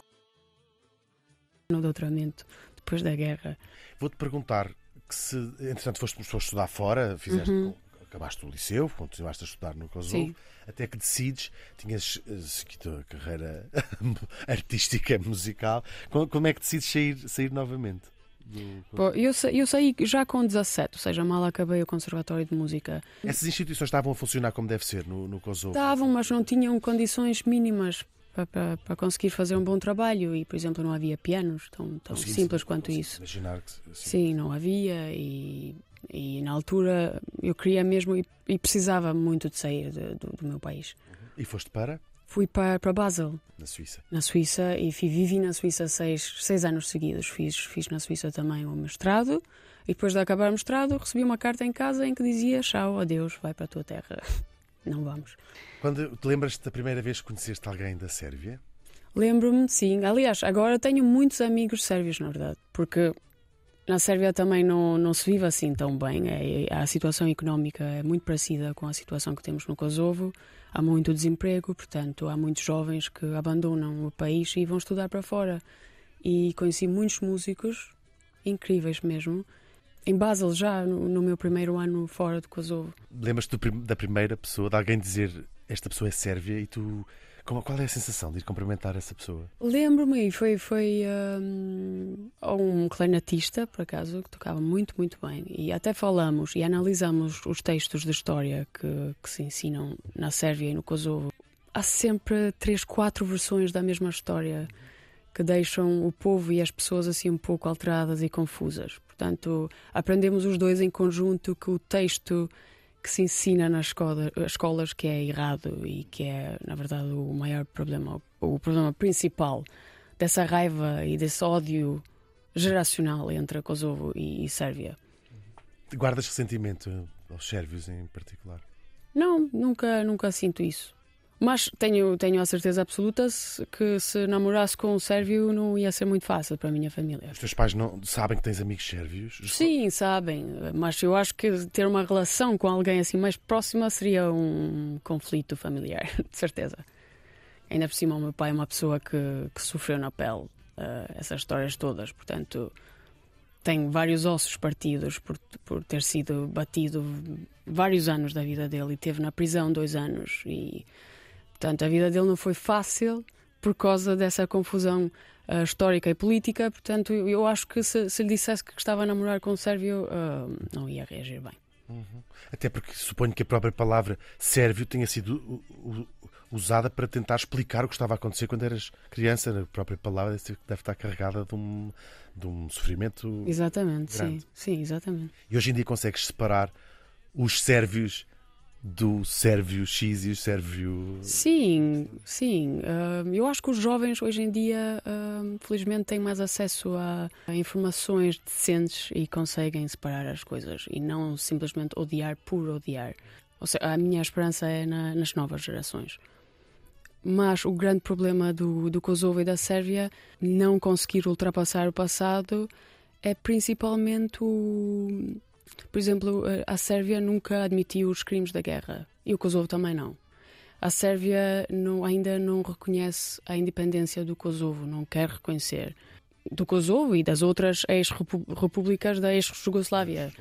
No doutoramento, depois da guerra. Vou-te perguntar que se, entretanto, foste, foste estudar fora, fizeste, Uhum. acabaste o liceu, continuaste a estudar no Kosovo, Sim. até que decides, tinhas eh, seguido a carreira artística, musical. Como, como é que decides sair, sair novamente? Pô, eu, sa- eu saí já com 17, ou seja, mal acabei o Conservatório de Música. Essas instituições estavam a funcionar como deve ser no, no Kosovo? Estavam, mas não tinham condições mínimas para, para, para conseguir fazer um bom trabalho e, por exemplo, não havia pianos tão, tão Consegui- simples quanto consigo isso. Imaginar que sim. Sim, não havia e, e na altura eu queria mesmo e, e precisava muito de sair de- do, do meu país. E foste para? Fui para, para Basel, Na Suíça. na Suíça, e fui, vivi na Suíça seis, seis anos seguidos. Fiz, fiz na Suíça também o mestrado, e depois de acabar o mestrado, recebi uma carta em casa em que dizia: Tchau, adeus, vai para a tua terra. Não vamos. Quando te lembras-te da primeira vez que conheceste alguém da Sérvia? Lembro-me, sim. Aliás, agora tenho muitos amigos sérvios, na verdade, porque na Sérvia também não, não se vive assim tão bem. É, a situação económica é muito parecida com a situação que temos no Kosovo. Há muito desemprego, portanto, há muitos jovens que abandonam o país e vão estudar para fora. E conheci muitos músicos, incríveis mesmo, em Basel já, no, no meu primeiro ano fora do Kosovo. Lembras-te da primeira pessoa, de alguém dizer esta pessoa é sérvia e tu. Como, qual é a sensação de ir cumprimentar essa pessoa? Lembro-me, foi, foi hum, um clarinetista, por acaso, que tocava muito, muito bem. E até falamos e analisamos os textos de história que, que se ensinam na Sérvia e no Kosovo. Há sempre três, quatro versões da mesma história que deixam o povo e as pessoas assim um pouco alteradas e confusas. Portanto, aprendemos os dois em conjunto que o texto que se ensina nas escola- escolas que é errado e que é, na verdade, o maior problema, o problema principal dessa raiva e desse ódio geracional entre Kosovo e, e Sérvia. Guardas ressentimento aos sérvios em particular? Não, nunca, nunca sinto isso. Mas tenho, tenho a certeza absoluta que se namorasse com um sérvio não ia ser muito fácil para a minha família. Os teus pais não sabem que tens amigos sérvios? Sim, sabem, mas eu acho que ter uma relação com alguém assim mais próxima seria um conflito familiar, de certeza. Ainda por cima, o meu pai é uma pessoa que, que sofreu na pele eh, essas histórias todas, portanto, tem vários ossos partidos por, por ter sido batido vários anos da vida dele e teve na prisão dois anos. E, portanto, a vida dele não foi fácil por causa dessa confusão eh, histórica e política. Portanto, eu, eu acho que se, se lhe dissesse que estava a namorar com um sérvio, eh, não ia reagir bem. Até porque suponho que a própria palavra sérvio tenha sido usada para tentar explicar o que estava a acontecer quando eras criança. A própria palavra deve estar carregada de um, de um sofrimento. Exatamente, sim. Grande. Sim, exatamente. E hoje em dia consegues separar os sérvios do sérvio X e o sérvio. Sim, sim. Eu acho que os jovens hoje em dia, felizmente, têm mais acesso a informações decentes e conseguem separar as coisas e não simplesmente odiar por odiar. Ou seja, a minha esperança é na- nas novas gerações. Mas o grande problema do, do Kosovo e da Sérvia não conseguir ultrapassar o passado é principalmente o. Por exemplo, a Sérvia nunca admitiu os crimes da guerra e o Kosovo também não. a Sérvia não, ainda não reconhece a independência do Kosovo, não quer reconhecer do Kosovo e das outras ex-repúblicas da ex-Jugoslávia.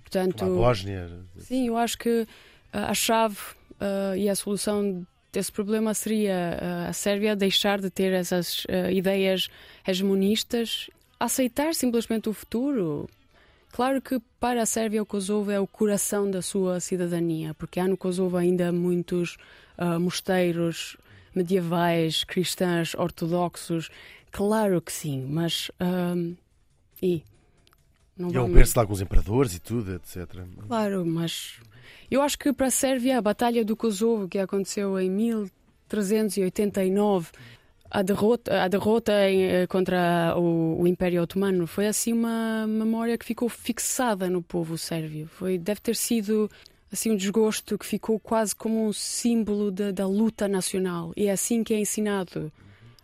Portanto, a Bósnia. Sim, eu acho que a chave uh, e a solução desse problema seria uh, a Sérvia deixar de ter essas uh, ideias hegemonistas, aceitar simplesmente o futuro. Claro que para a Sérvia o Kosovo é o coração da sua cidadania, porque há no Kosovo ainda muitos uh, mosteiros medievais, cristãos, ortodoxos. Claro que sim, mas. Uh, e. Não e é o berço de alguns imperadores e tudo, etc. Claro, mas eu acho que para a Sérvia a Batalha do Kosovo, que aconteceu em 1389, a derrota, a derrota em, contra o, o, Império Otomano foi assim uma memória que ficou fixada no povo sérvio. Foi, deve ter sido assim um desgosto que ficou quase como um símbolo de, da luta nacional. E é assim que é ensinado.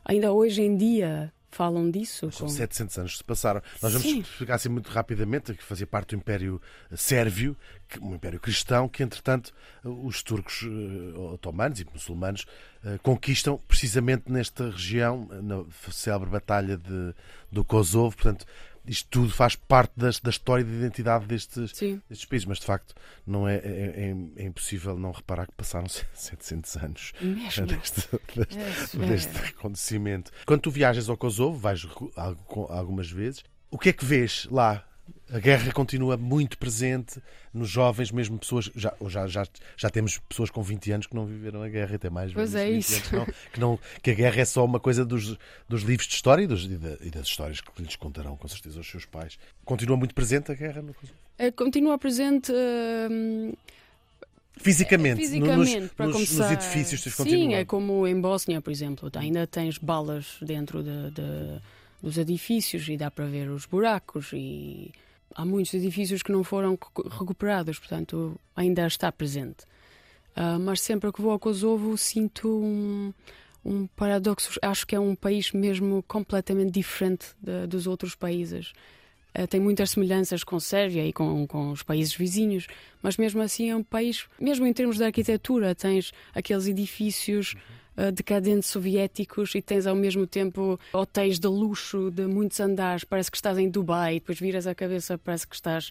Ainda hoje em dia falam disso. São com... 700 anos se passaram. Nós vamos Sim. explicar assim muito rapidamente que fazia parte do Império Sérvio, um Império Cristão, que entretanto os turcos uh, otomanos e muçulmanos conquistam precisamente nesta região, na célebre Batalha de, do Kosovo. Portanto, isto tudo faz parte da, da história de identidade destes, destes países, mas de facto não é, é, é, é, impossível não reparar que passaram 700 anos Mesmo? deste, deste, é, deste acontecimento. Quando tu viajas ao Kosovo, vais algumas vezes, o que é que vês lá a guerra continua muito presente nos jovens, mesmo pessoas. Já, já, já, já temos pessoas com 20 anos que não viveram a guerra, até mais. Pois é isso. Que, não, que, não, que, a guerra é só uma coisa dos, dos livros de história e, dos, e, da, das histórias que lhes contarão, com certeza, os seus pais. Continua muito presente a guerra no é, Continua presente. Uh... Fisicamente, Fisicamente nos, para nos, começar... nos edifícios Sim, continuam. é como em Bósnia, por exemplo, ainda tens balas dentro de, de, dos edifícios e dá para ver os buracos e há muitos edifícios que não foram recuperados, portanto ainda está presente. Uh, mas sempre que vou ao Kosovo sinto um, um paradoxo. Acho que é um país mesmo completamente diferente de, dos outros países. Uh, tem muitas semelhanças com a Sérvia e com, com os países vizinhos, mas mesmo assim é um país, mesmo em termos de arquitetura, tens aqueles edifícios uh, decadentes soviéticos e tens ao mesmo tempo hotéis de luxo de muitos andares, parece que estás em Dubai, depois viras a cabeça, parece que estás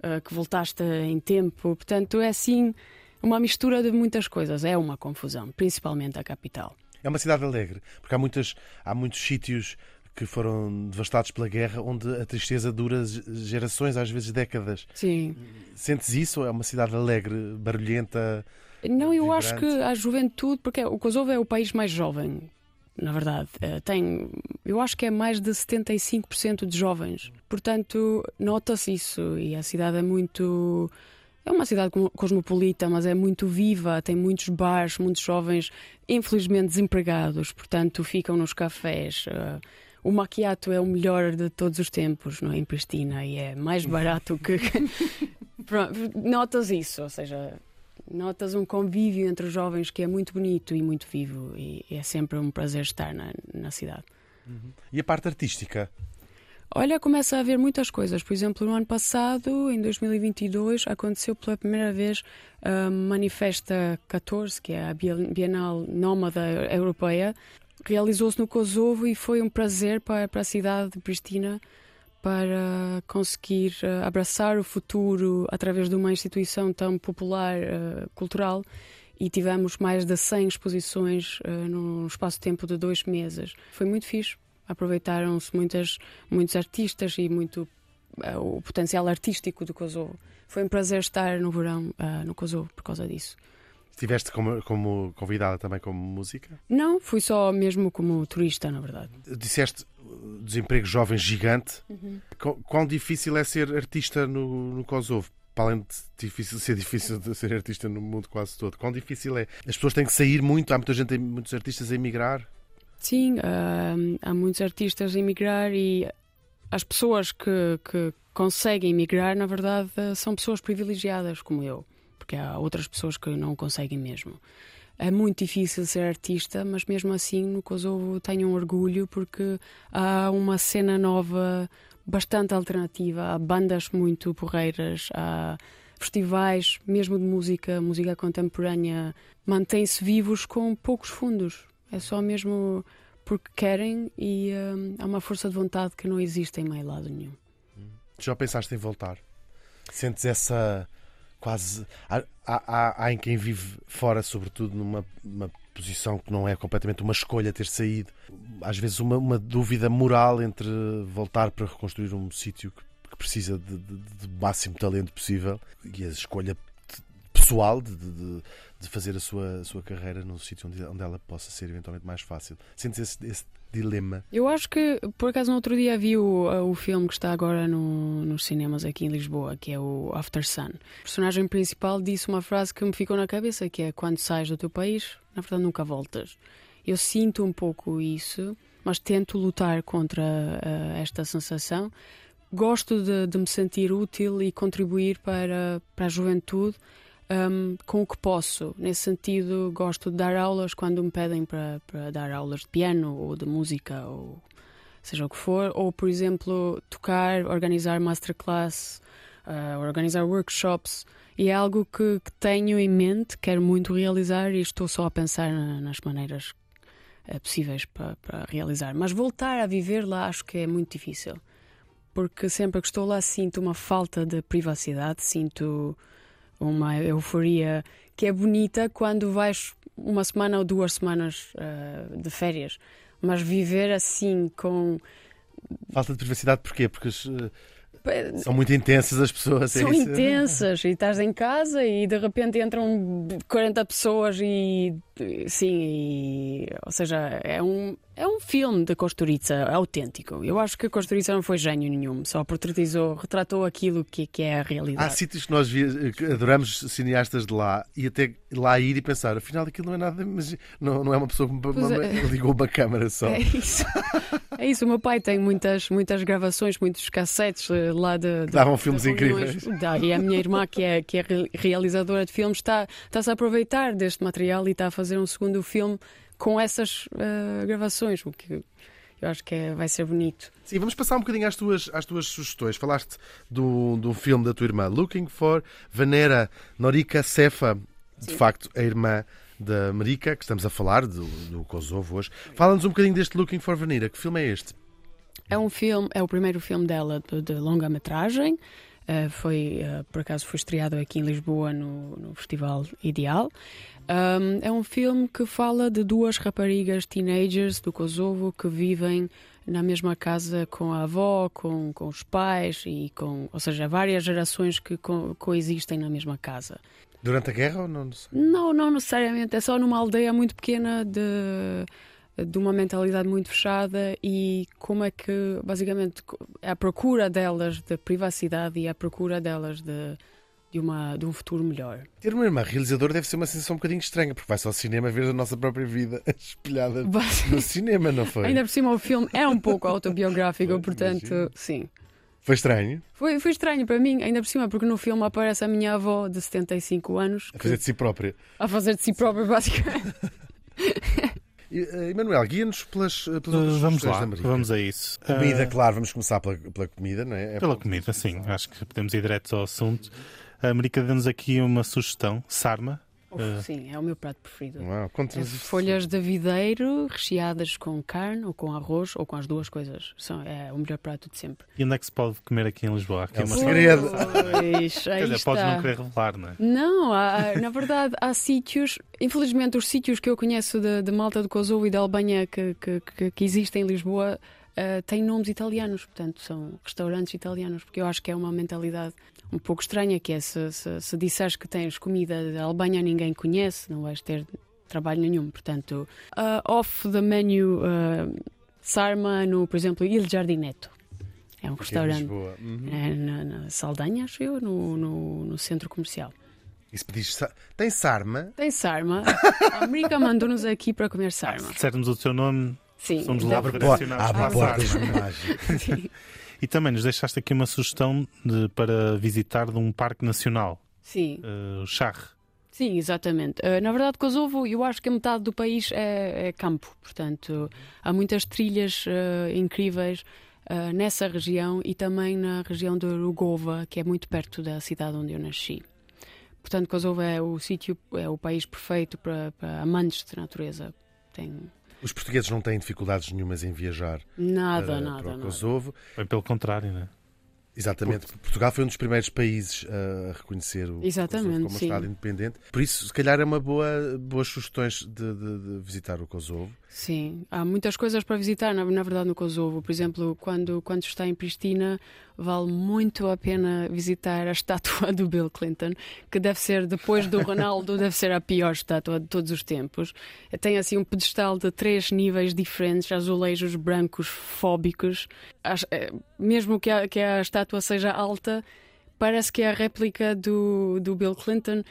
uh, que voltaste em tempo. Portanto, é assim uma mistura de muitas coisas. É uma confusão, principalmente a capital. É uma cidade alegre, porque há, muitas, há muitos sítios que foram devastados pela guerra, onde a tristeza dura gerações, às vezes décadas. Sim. Sentes isso? É uma cidade alegre, barulhenta? Não, eu vibrante? acho que a juventude, porque o Kosovo é o país mais jovem, na verdade. Eh, tem, eu acho que é mais de 75% de jovens. Portanto, nota-se isso e a cidade é muito. É uma cidade cosmopolita, mas é muito viva, tem muitos bares, muitos jovens, infelizmente desempregados, portanto ficam nos cafés. Eh, o macchiato é o melhor de todos os tempos, não é? Em Pristina e é mais barato que. Notas isso, ou seja, notas um convívio entre os jovens que é muito bonito e muito vivo e é sempre um prazer estar na, na cidade. Uhum. E a parte artística? Olha, começa a haver muitas coisas. Por exemplo, no ano passado, em 2022, aconteceu pela primeira vez a Manifesta 14, que é a Bienal Nómada Europeia. Realizou-se no Kosovo e foi um prazer para, para a cidade de Pristina para conseguir uh, abraçar o futuro através de uma instituição tão popular, uh, cultural, e tivemos mais de 100 exposições uh, num espaço-tempo de dois meses. Foi muito fixe. Aproveitaram-se muitos artistas e muito o potencial artístico do Kosovo. Foi um prazer estar no verão no Kosovo por causa disso. Estiveste como, como convidada também como música? Não, fui só mesmo como turista, na verdade. Disseste desemprego jovem gigante. Uhum. Quão difícil é ser artista no, no Kosovo? Para além de difícil, ser difícil de ser artista no mundo quase todo, quão difícil é? As pessoas têm que sair muito, há muita gente, muitos artistas a emigrar. Sim, uh, há muitos artistas a emigrar e as pessoas que, que conseguem emigrar, na verdade, são pessoas privilegiadas como eu porque há outras pessoas que não conseguem mesmo. É muito difícil ser artista, mas mesmo assim no Kosovo tenho um orgulho porque há uma cena nova bastante alternativa, há bandas muito porreiras, há festivais, mesmo de música, música contemporânea, mantêm-se vivos com poucos fundos. É só mesmo porque querem e hum, há uma força de vontade que não existe em meio lado nenhum. Já pensaste em voltar? Sentes essa quase. Há, há, há em quem vive fora, sobretudo, numa uma posição que não é completamente uma escolha ter saído. Às vezes, uma, uma dúvida moral entre voltar para reconstruir um sítio que, que precisa de, de, de máximo talento possível e a escolha pessoal de, de, de fazer a sua, a sua carreira num sítio onde, onde ela possa ser eventualmente mais fácil. Sentes esse, esse dilema? Eu acho que, por acaso, no outro dia vi o, o filme que está agora no, nos cinemas aqui em Lisboa, que é o After Sun. O personagem principal disse uma frase que me ficou na cabeça, que é quando sais do teu país, na verdade nunca voltas. Eu sinto um pouco isso, mas tento lutar contra uh, esta sensação. Gosto de, de me sentir útil e contribuir para, para a juventude um, com o que posso. Nesse sentido, gosto de dar aulas quando me pedem para, para dar aulas de piano ou de música ou seja o que for, ou por exemplo, tocar, organizar masterclass, uh, organizar workshops. E é algo que, que, tenho em mente, quero muito realizar e estou só a pensar na, nas maneiras uh, possíveis para, para realizar. Mas voltar a viver lá acho que é muito difícil. Porque sempre que estou lá sinto uma falta de privacidade, sinto uma euforia que é bonita quando vais uma semana ou duas semanas uh, de férias. Mas viver assim com. Falta de privacidade porquê? Porque uh, são muito intensas as pessoas. É são é intensas e estás em casa e de repente entram 40 pessoas e. Sim, e, ou seja, é um, é um filme de Kosturica autêntico. Eu acho que Kosturica não foi gênio nenhum, só portretizou, retratou aquilo que, que é a realidade. Há sítios que nós adoramos cineastas de lá e até lá ir e pensar, afinal aquilo não é nada, mas não, não é uma pessoa que é. ligou uma câmara só. É isso. É isso, o meu pai tem muitas, muitas gravações, muitos cassetes eh, lá de. de Davam filmes incríveis. Dá, e a minha irmã, que é, que é realizadora de filmes, está, está-se a aproveitar deste material e está a fazer um segundo filme com essas uh, gravações, o que eu acho que é, vai ser bonito. Sim, vamos passar um bocadinho às tuas, às tuas sugestões. Falaste do, do filme da tua irmã, Looking for Vanera Norika Cefa, de Sim. facto, a irmã da Marika, que estamos a falar, do, do Kosovo hoje. Fala-nos um bocadinho deste Looking for Vanera. Que filme é este? É um filme, é o primeiro filme dela de, de longa-metragem. Uh, foi, uh, por acaso, foi estreado aqui em Lisboa no, no Festival Ideal. Um, é um filme que fala de duas raparigas teenagers do Kosovo que vivem na mesma casa com a avó, com, com os pais e com, ou seja, várias gerações que co coexistem na mesma casa. Durante a guerra ou não? Não, não necessariamente. É só numa aldeia muito pequena de de uma mentalidade muito fechada e como é que, basicamente, a procura delas de privacidade e a procura delas de de, uma, de um futuro melhor. Ter uma irmã realizadora deve ser uma sensação um bocadinho estranha, porque vai só ao cinema ver a nossa própria vida espelhada no cinema, não foi? Ainda por cima o filme é um pouco autobiográfico, portanto, imagino. sim. Foi estranho? Foi, foi estranho para mim, ainda por cima, porque no filme aparece a minha avó de 75 anos. A fazer de si própria. A fazer de si própria, basicamente. Uh, Emanuel, guia-nos pelas, pelas uh, Vamos lá, vamos a isso. Comida, uh, claro, vamos começar pela, pela comida, não é? é pela comida, sim. Acho que podemos ir direto ao assunto. A América deu-nos aqui uma sugestão, sarma. Uf, uh... Sim, é o meu prato preferido. Uau, é folhas de videiro recheadas com carne ou com arroz ou com as duas coisas. São, é o melhor prato de sempre. E onde é que se pode comer aqui em Lisboa? Aqui é um segredo. Pois, aí dizer, podes não querer revelar, não é? Não, há, na verdade há sítios, infelizmente os sítios que eu conheço de, de Malta do Kosovo e da Albânia que, que, que, que existem em Lisboa uh, têm nomes italianos, portanto são restaurantes italianos, porque eu acho que é uma mentalidade um pouco estranha, que é se, se, se disseres que tens comida da Albânia ninguém conhece, não vais ter trabalho nenhum. Portanto, uh, off the menu uh, Sarma no, por exemplo, Il Giardinetto. É um restaurante uhum. é, na, na, Saldanha, acho eu, no, no, no centro comercial. E se pedis, tem sarma? Tem sarma. A América mandou-nos aqui para comer sarma. Se dissermos o teu nome, Sim, somos lá direcionados para a porta Sim. E também nos deixaste aqui uma sugestão de, para visitar de um parque nacional. Sim. Uh, o Charre. Sim, exatamente. Uh, na verdade, Kosovo, eu acho que a metade do país é, é campo, portanto, há muitas trilhas uh, incríveis. ah, nessa região e também na região de Rugova, que é muito perto da cidade onde eu nasci. Portanto, Kosovo é o sítio, é o país perfeito para, para amantes de natureza. Tem Os portugueses não têm dificuldades nenhumas em viajar nada, para, nada, para o nada. Kosovo. Bem pelo contrário, né? Exatamente. Portugal foi um dos primeiros países a reconhecer o Exatamente, Kosovo como um sim. Estado independente. Por isso, se calhar, é uma boa boas sugestões de, de- de visitar o Kosovo. Sim, há muitas coisas para visitar, na, na verdade, no Kosovo. Por exemplo, quando, quando está em Pristina, vale muito a pena visitar a estátua do Bill Clinton, que deve ser, depois do Ronaldo, deve ser a pior estátua de todos os tempos. Tem assim um pedestal de três níveis diferentes, azulejos brancos fóbicos. As- eh, Mesmo que a, que a estátua seja alta, parece que a réplica do, do Bill Clinton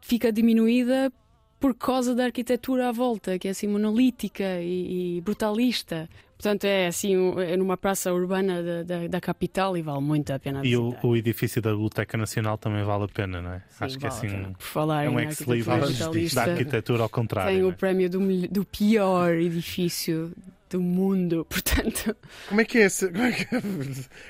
fica diminuída por causa da arquitetura à volta, que é assim monolítica e, e brutalista. Portanto, é assim, é numa praça urbana da, da, da capital e vale muito a pena E o, visitar. o edifício da Biblioteca Nacional também vale a pena, não é? Sim, Acho que é vale assim. Por falar é um disto. da arquitetura ao contrário. tem o é? prémio do, do pior edifício do mundo. Portanto, Como é que é esse, como é que é,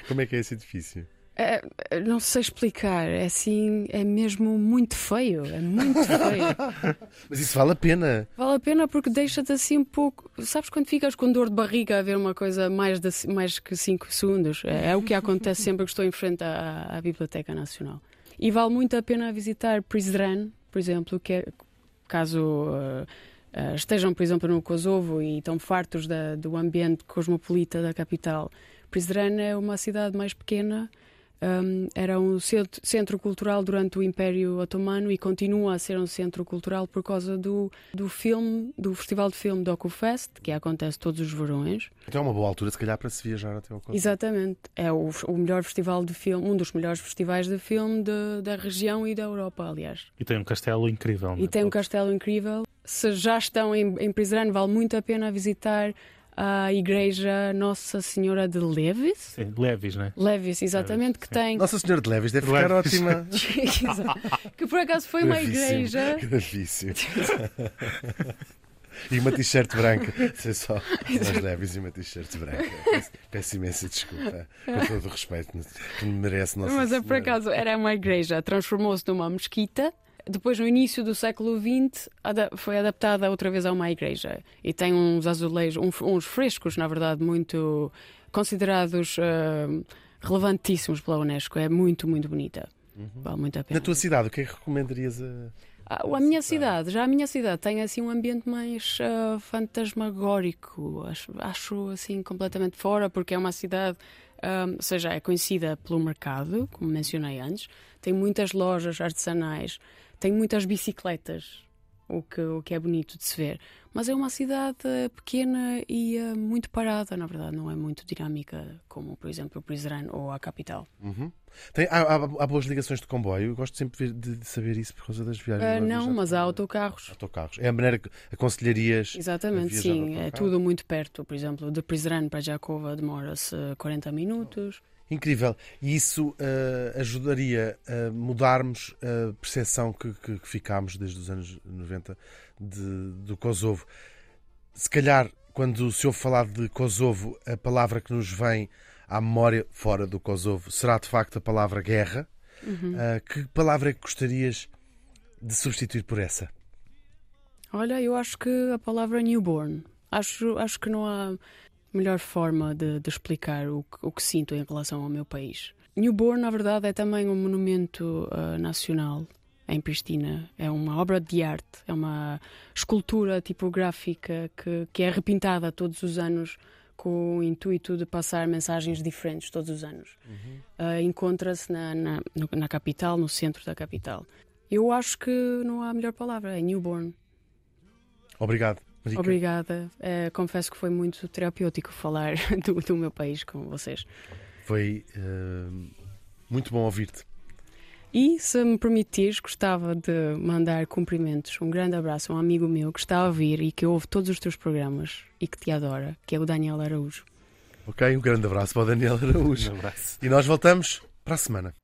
como é, que é esse edifício? É- não sei explicar. É assim, é mesmo muito feio. É muito feio. Mas isso vale a pena. Vale a pena porque deixa-te assim um pouco. Sabes quando ficas com dor de barriga a ver uma coisa mais, de, mais que 5 segundos? É, é o que acontece sempre que estou em frente à, à Biblioteca Nacional. E vale muito a pena visitar Prizren, por exemplo, que é, caso eh, eh, estejam, por exemplo, no Kosovo e estão fartos da- do ambiente cosmopolita da capital. Prizren é uma cidade mais pequena. Um, era um centro, centro cultural durante o Império Otomano e continua a ser um centro cultural por causa do, do filme, do Festival de Filme DocuFest, que acontece todos os verões. Então é uma boa altura, se calhar, para se viajar até ao Kosovo. Exatamente. É o, o melhor festival de filme, um dos melhores festivais de filme de- da região e da Europa, aliás. E tem um castelo incrível. não é? E tem um castelo incrível. Se já estão em, em Prizren, vale muito a pena visitar a igreja Nossa Senhora de Levis. Sim, Levis, né? Levis, exatamente, que sim. tem. Nossa Senhora de Leves deve ficar Leves. ótima. que por acaso foi uma Gravíssimo, igreja. Gravíssimo. E uma t-shirt branca. Sei só. Umas leves e uma t-shirt branca. Peço- imensa desculpa. Com todo o respeito que me merece Nossa Mas é por acaso era uma igreja, transformou-se numa mesquita. Depois, no início do século XX, foi adaptada outra vez a uma igreja. E tem uns azulejos, um- uns frescos, na verdade, muito considerados ah, relevantíssimos pela Unesco. É muito, muito bonita. Vale muito a pena. Na tua cidade, o que é que recomendarias a. Ah, a minha cidade, já a minha cidade tem assim um ambiente mais ah, fantasmagórico, acho, acho assim completamente fora, porque é uma cidade, ah, ou seja, é conhecida pelo mercado, como mencionei antes, tem muitas lojas artesanais, tem muitas bicicletas, o que, o que é bonito de se ver. Mas é uma cidade pequena e ah, muito parada, na verdade, não é muito dinâmica como, por exemplo, Prizren ou a capital. Uhum. Tem, há, há- há boas ligações de comboio. Eu gosto sempre de, de saber isso por causa das viagens. Agora não, viajar mas há autocarros. Autocarros. É a maneira que aconselharias. Exatamente, sim. É tudo muito perto. Por exemplo, de Prizren para Jakova demora-se 40 minutos. Incrível. E isso eh, ajudaria a mudarmos a percepção que, que, que ficámos desde os anos 90 de- do Kosovo. Se calhar, quando se ouve falar de Kosovo, a palavra que nos vem à memória, fora do Kosovo, será de facto a palavra guerra. Eh, que palavra é que gostarias de substituir por essa? Olha, eu acho que a palavra newborn. Acho, acho que não há melhor forma de, de explicar o, que- o que sinto em relação ao meu país. Newborn, na verdade, é também um monumento ah, nacional em Pristina. É uma obra de arte, é uma escultura tipográfica que, que é repintada todos os anos com o intuito de passar mensagens diferentes todos os anos. Ah, Encontra-se na, na, na capital, no centro da capital. Eu acho que não há melhor palavra, é newborn. Obrigado. Marica. Obrigada. Eh, confesso que foi muito terapêutico falar do, do meu país com vocês. Foi eh, muito bom ouvir-te. E, se me permitires, gostava de mandar cumprimentos, um grande abraço a um amigo meu que está a ouvir e que ouve todos os teus programas e que te adora, que é o Daniel Araújo. Ok? Um grande abraço para o Daniel Araújo. Um abraço. E nós voltamos para a semana.